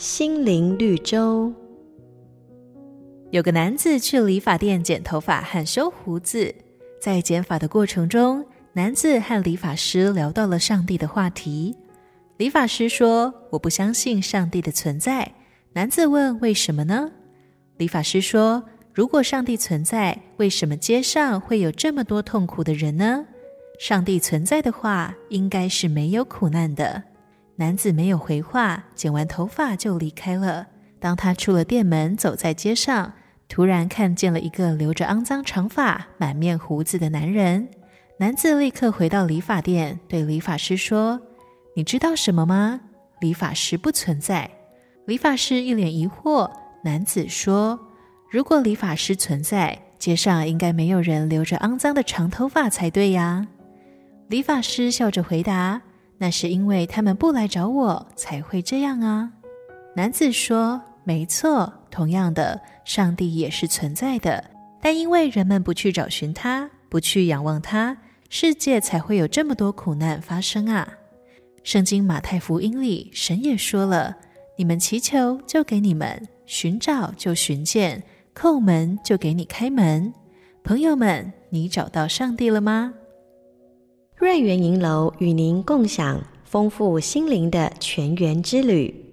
心灵绿洲。有个男子去理发店剪头发和修胡子，在剪发的过程中，男子和理发师聊到了上帝的话题。理发师说：“我不相信上帝的存在。”男子问：“为什么呢？”理发师说：“如果上帝存在，为什么街上会有这么多痛苦的人呢？上帝存在的话，应该是没有苦难的。”男子没有回话，剪完头发就离开了。当他出了店门，走在街上，突然看见了一个留着肮脏长发、满面胡子的男人。男子立刻回到理发店，对理发师说：“你知道什么吗？理发师不存在。”理发师一脸疑惑。男子说：“如果理发师存在，街上应该没有人留着肮脏的长头发才对呀。”理发师笑着回答。那是因为他们不来找我，才会这样啊。男子说：“没错，同样的，上帝也是存在的，但因为人们不去找寻他，不去仰望他，世界才会有这么多苦难发生啊。”圣经马太福音里，神也说了：“你们祈求，就给你们；寻找，就寻见；叩门，就给你开门。”朋友们，你找到上帝了吗？瑞园银楼与您共享丰富心灵的泉源之旅。